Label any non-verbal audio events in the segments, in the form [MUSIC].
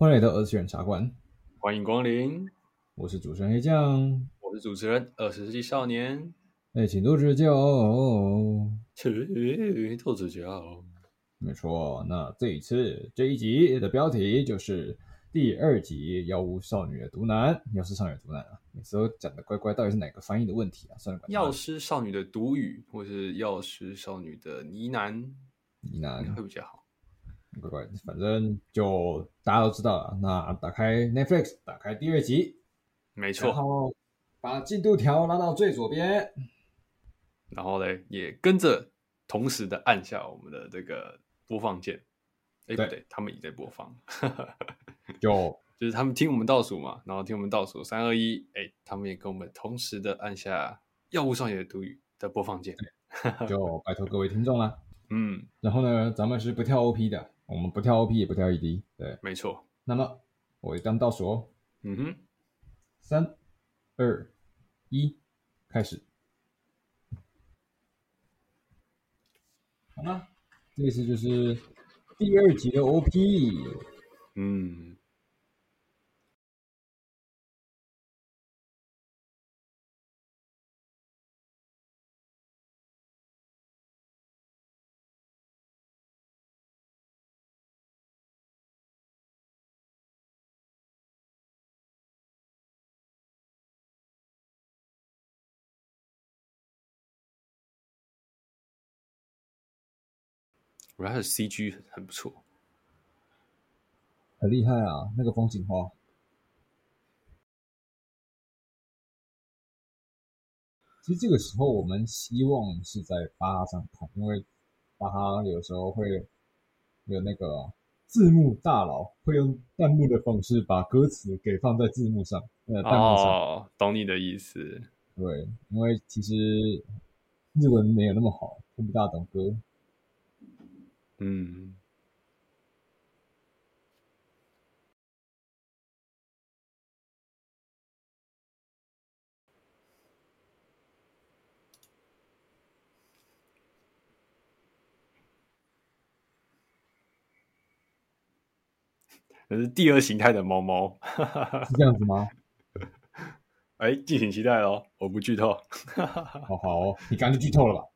欢迎来到二次元茶馆，欢迎光临。我是主持人黑酱，我是主持人二十世纪少年。哎，请多指教，请多指教。没错，那这一次这一集的标题就是第二集《药物少女的毒男》。药师少女的毒男啊，每次都讲的乖乖，到底是哪个翻译的问题啊？算了，药师少女的毒语，或是药师少女的呢喃，呢喃会比较好。乖乖，反正就大家都知道了。那打开 Netflix，打开第二集，没错，然后把进度条拉到最左边，然后呢，也跟着同时的按下我们的这个播放键。哎，不对，他们也在播放，就 [LAUGHS] 就是他们听我们倒数嘛，然后听我们倒数三二一，哎，他们也跟我们同时的按下《药物少女的毒语》的播放键，就拜托各位听众了。[LAUGHS] 嗯，然后呢，咱们是不跳 OP 的。我们不跳 OP 也不跳 ED，对，没错。那么我一当倒数哦，嗯哼，三、二、一，开始。好了，这次就是第二集的 OP，嗯。我觉得它的 CG 很不错，很厉害啊！那个风景画。其实这个时候我们希望是在巴哈上看，因为巴哈有时候会有那个字幕大佬会用弹幕的方式把歌词给放在字幕上。呃，弹幕上。哦，懂你的意思。对，因为其实日文没有那么好，听不大懂歌。嗯，这是第二形态的猫猫，[LAUGHS] 是这样子吗？[LAUGHS] 哎，敬请期待哦！我不剧透，好 [LAUGHS] 好哦，你赶紧剧透了吧。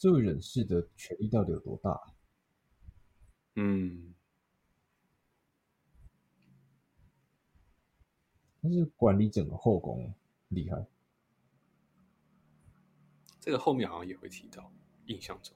这位人士的权力到底有多大？嗯，他是管理整个后宫，厉害。这个后面好像也会提到，印象中。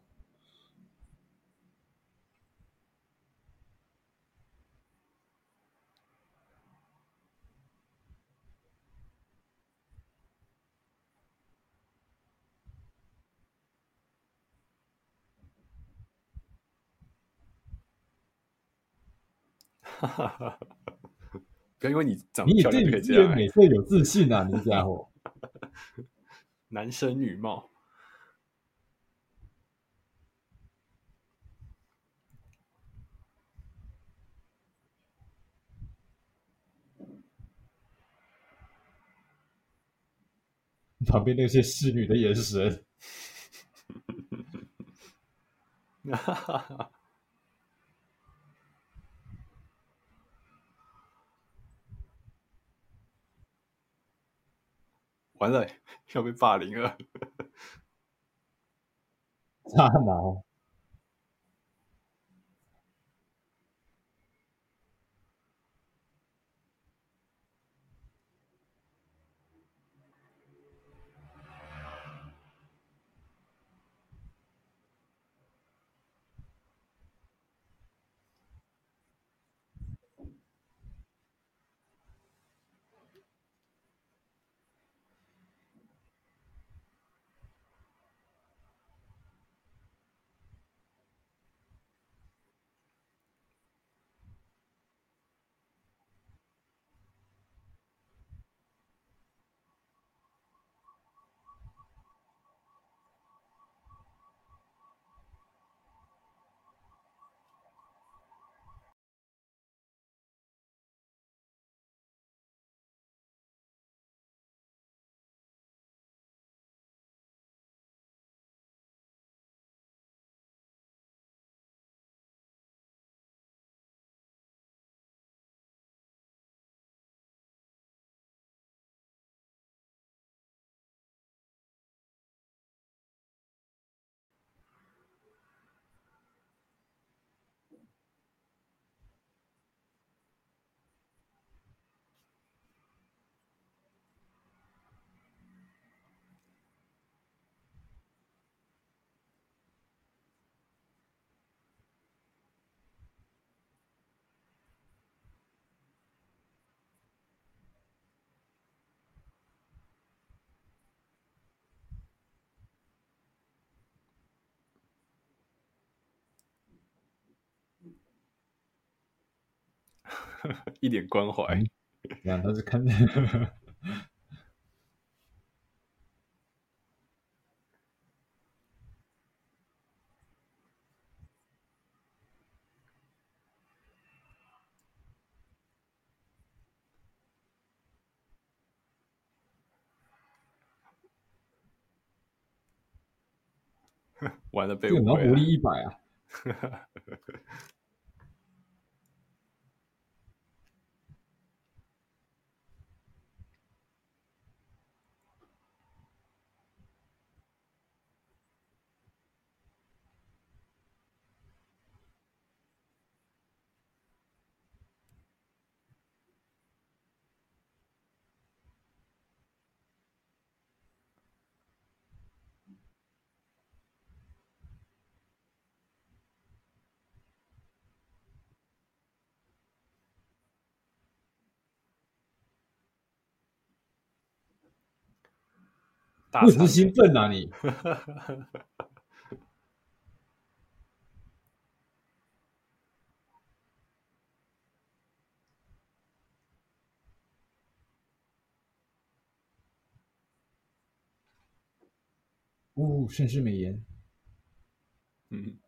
[LAUGHS] 不要因为你长得漂亮就可以这样，你对美色有自信啊，你家伙！[LAUGHS] 男生女貌，旁边那些侍女的眼神，哈哈哈！完了，[LAUGHS] 要被霸凌了。[LAUGHS] 炸毛。[LAUGHS] 一点关怀，[LAUGHS] 然后他是看完了被误会了，然后魔力一百啊。[LAUGHS] 不知兴奋啊你！[LAUGHS] 呜、哦，盛世美颜。嗯。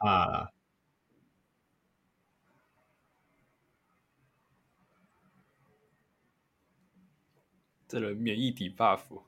啊！[LAUGHS] 这人免疫抵 buff。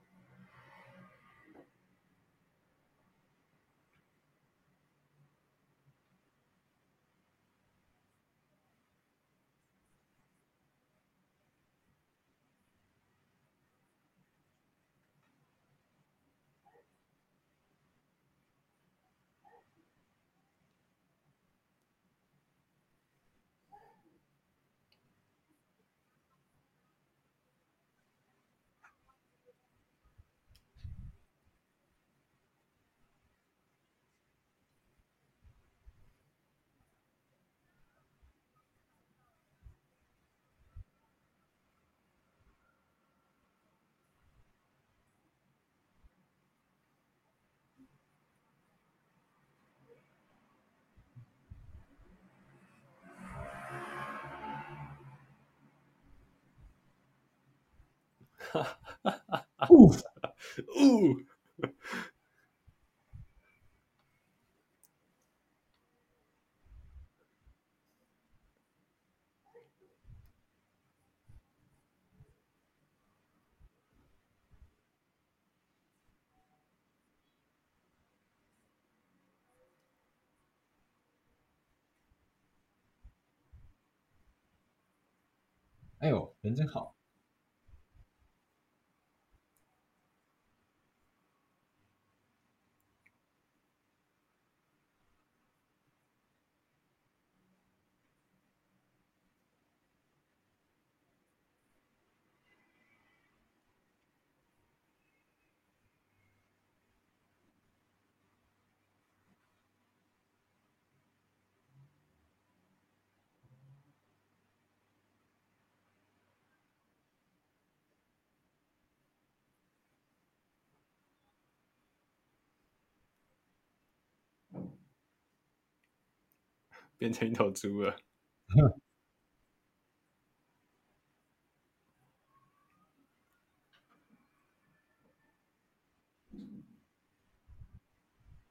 [LAUGHS] 呜 [LAUGHS] 呜，哎呦，人真好。变成一头猪了。[LAUGHS]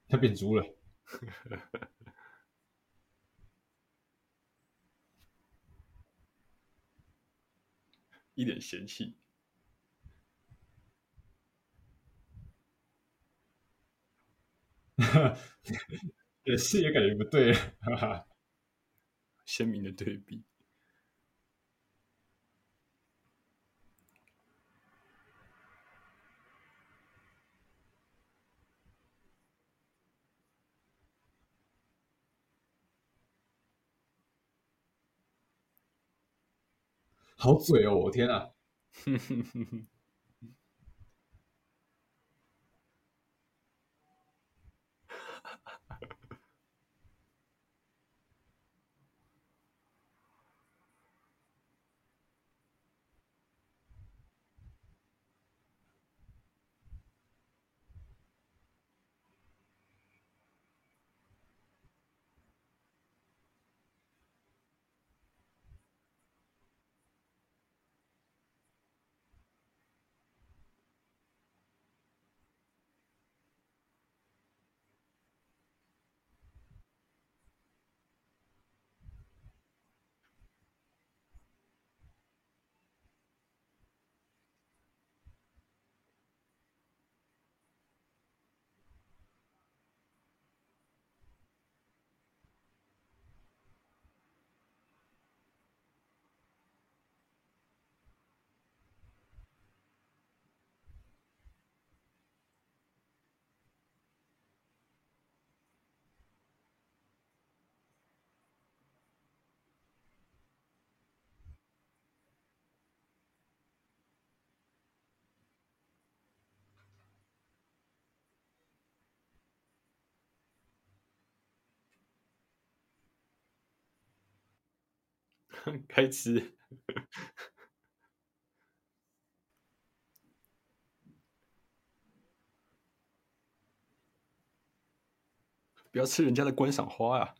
他变猪了，[LAUGHS] 一脸嫌弃。[LAUGHS] 也是也感觉不对，哈哈。鲜明的对比，好嘴哦！我天啊！[LAUGHS] 开吃，不要吃人家的观赏花啊！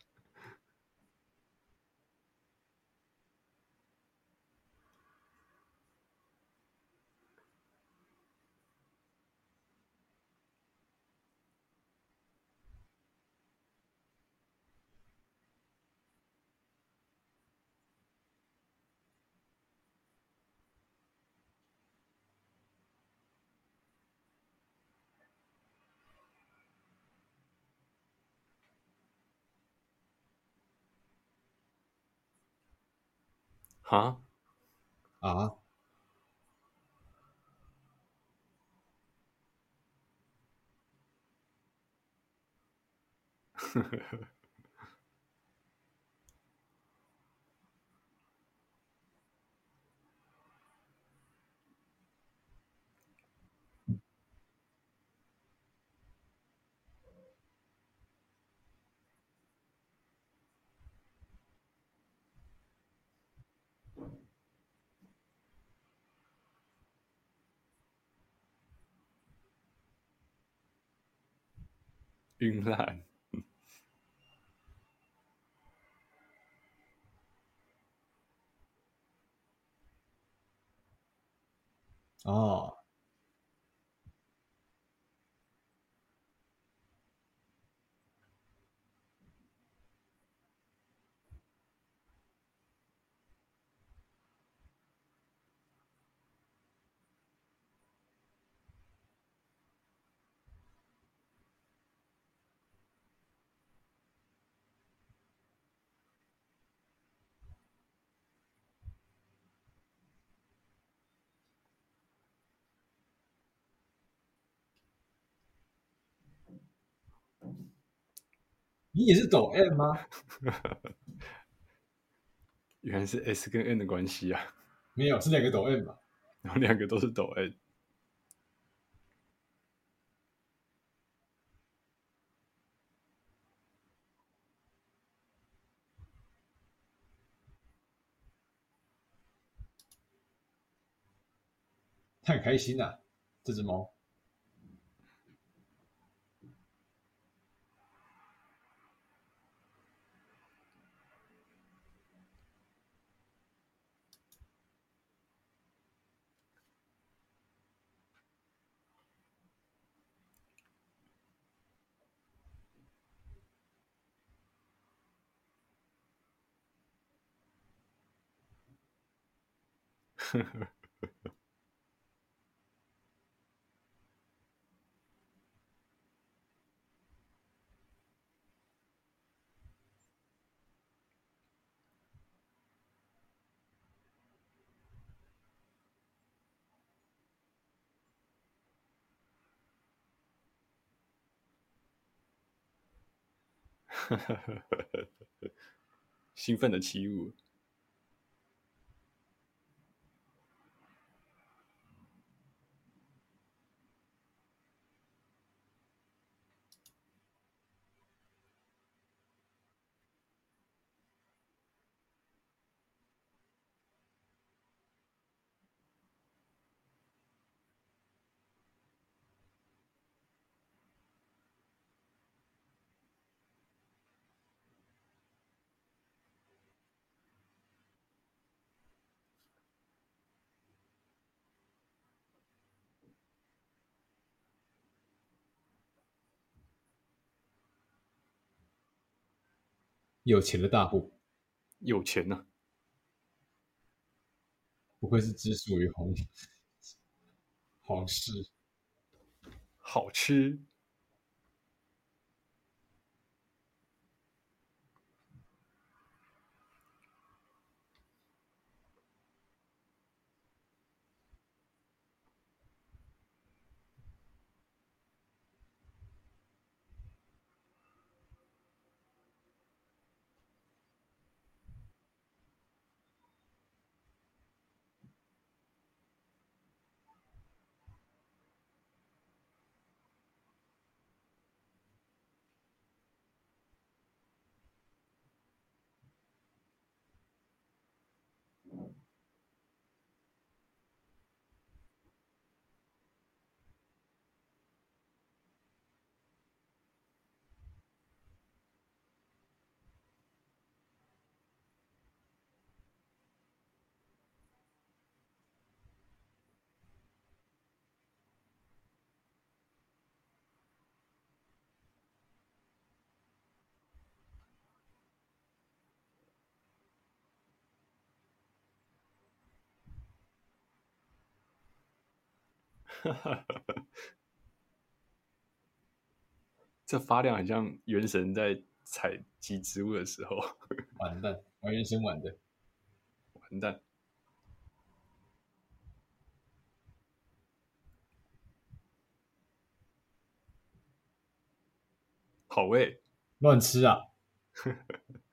啊啊！呵呵呵。[LAUGHS] 晕染。哦。你也是抖 M 吗？[LAUGHS] 原来是 S 跟 N 的关系啊！没有，是两个抖 M 吧？然后两个都是抖 N。太开心了，这只猫。呵呵呵呵，呵呵呵呵呵，呵呵呵兴奋的起舞。有钱的大户，有钱呐、啊，不愧是只属于皇 [LAUGHS] 皇室，好吃。[LAUGHS] 这发亮很像原神在采集植物的时候。完蛋，玩原神玩的，完蛋。好味，乱吃啊！[LAUGHS]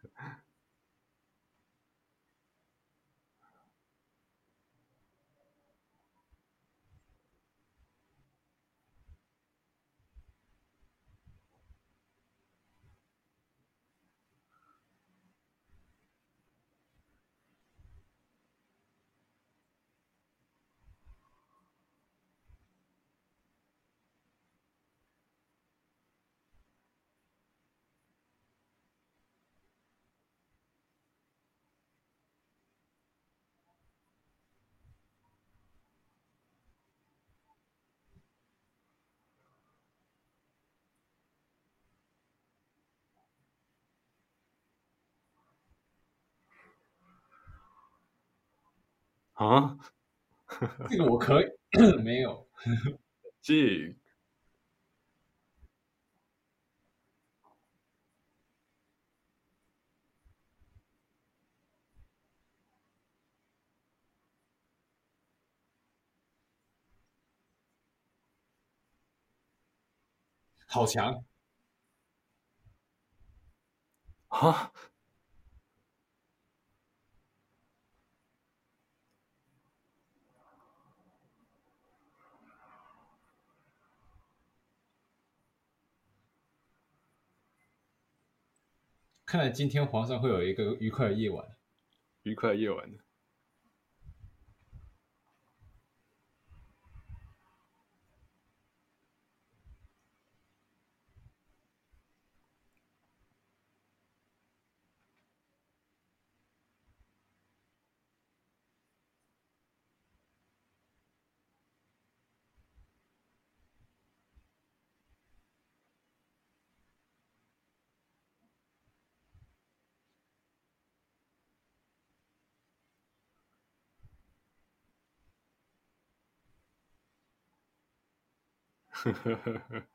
啊，这个我可以，[COUGHS] 没有，这。好强啊！看来今天皇上会有一个愉快的夜晚，愉快的夜晚。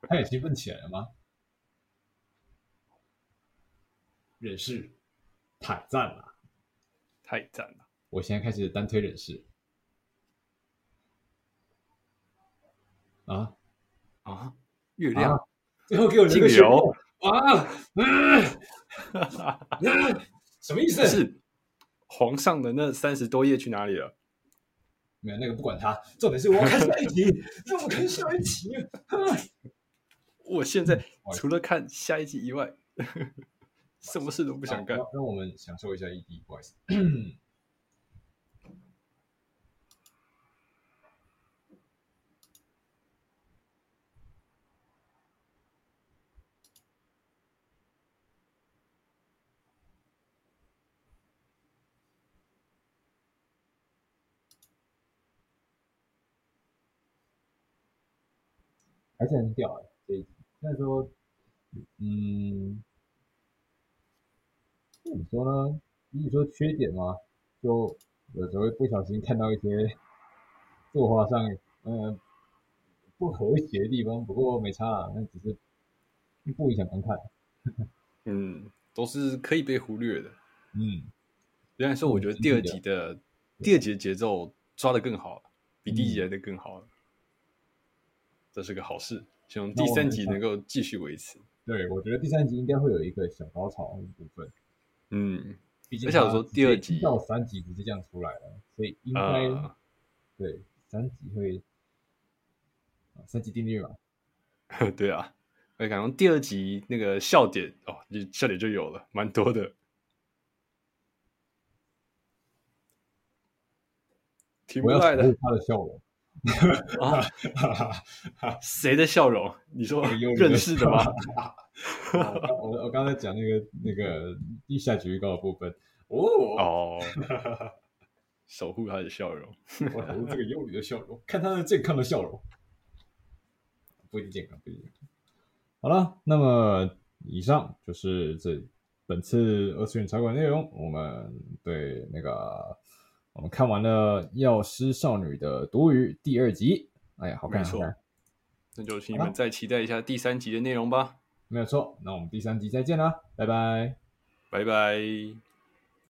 他也兴奋起来了吗？忍士，太赞了，太赞了！我现在开始单推忍士。啊啊！月亮，啊、最后给我进流啊！嗯、[LAUGHS] 什么意思？是皇上的那三十多页去哪里了？没有那个不管他，重点是我要看下一集，[LAUGHS] 让我看下一集。[LAUGHS] 我现在除了看下一集以外，[LAUGHS] 什么事都不想干。让，我们享受一下 ED，不好意思。还是很屌哎、欸，这一集。那时候，嗯，怎么说呢？你说缺点吗？就有时候会不小心看到一些作画上，嗯、呃，不和谐的地方。不过没差啦，那只是不影响观看。嗯，都是可以被忽略的。嗯，虽然说，我觉得第二集的第二集的节奏抓的更好，比第一集来的更好。嗯这是个好事，希望第三集能够继续维持。对，我觉得第三集应该会有一个小高潮的部分。嗯，毕竟我想说第二集到三集直接这样出来了，所以应该、呃、对三集会三集定律嘛？[LAUGHS] 对啊，我感觉第二集那个笑点哦，就笑点就有了，蛮多的。挺不赖的，他的笑容。啊！[LAUGHS] 谁的笑容？你说认识的吗？我我刚才讲那个那个地下局预告的部分哦哦，守护他的笑容，[LAUGHS] 守护这个幽灵的笑容，看他的健康的笑容，不一定健康，不一定。好了，那么以上就是这本次二次元茶馆内容。我们对那个。我们看完了《药师少女的毒语》第二集，哎呀，好看，好看，那就请你们再期待一下第三集的内容吧。没有错，那我们第三集再见啦，拜拜，拜拜。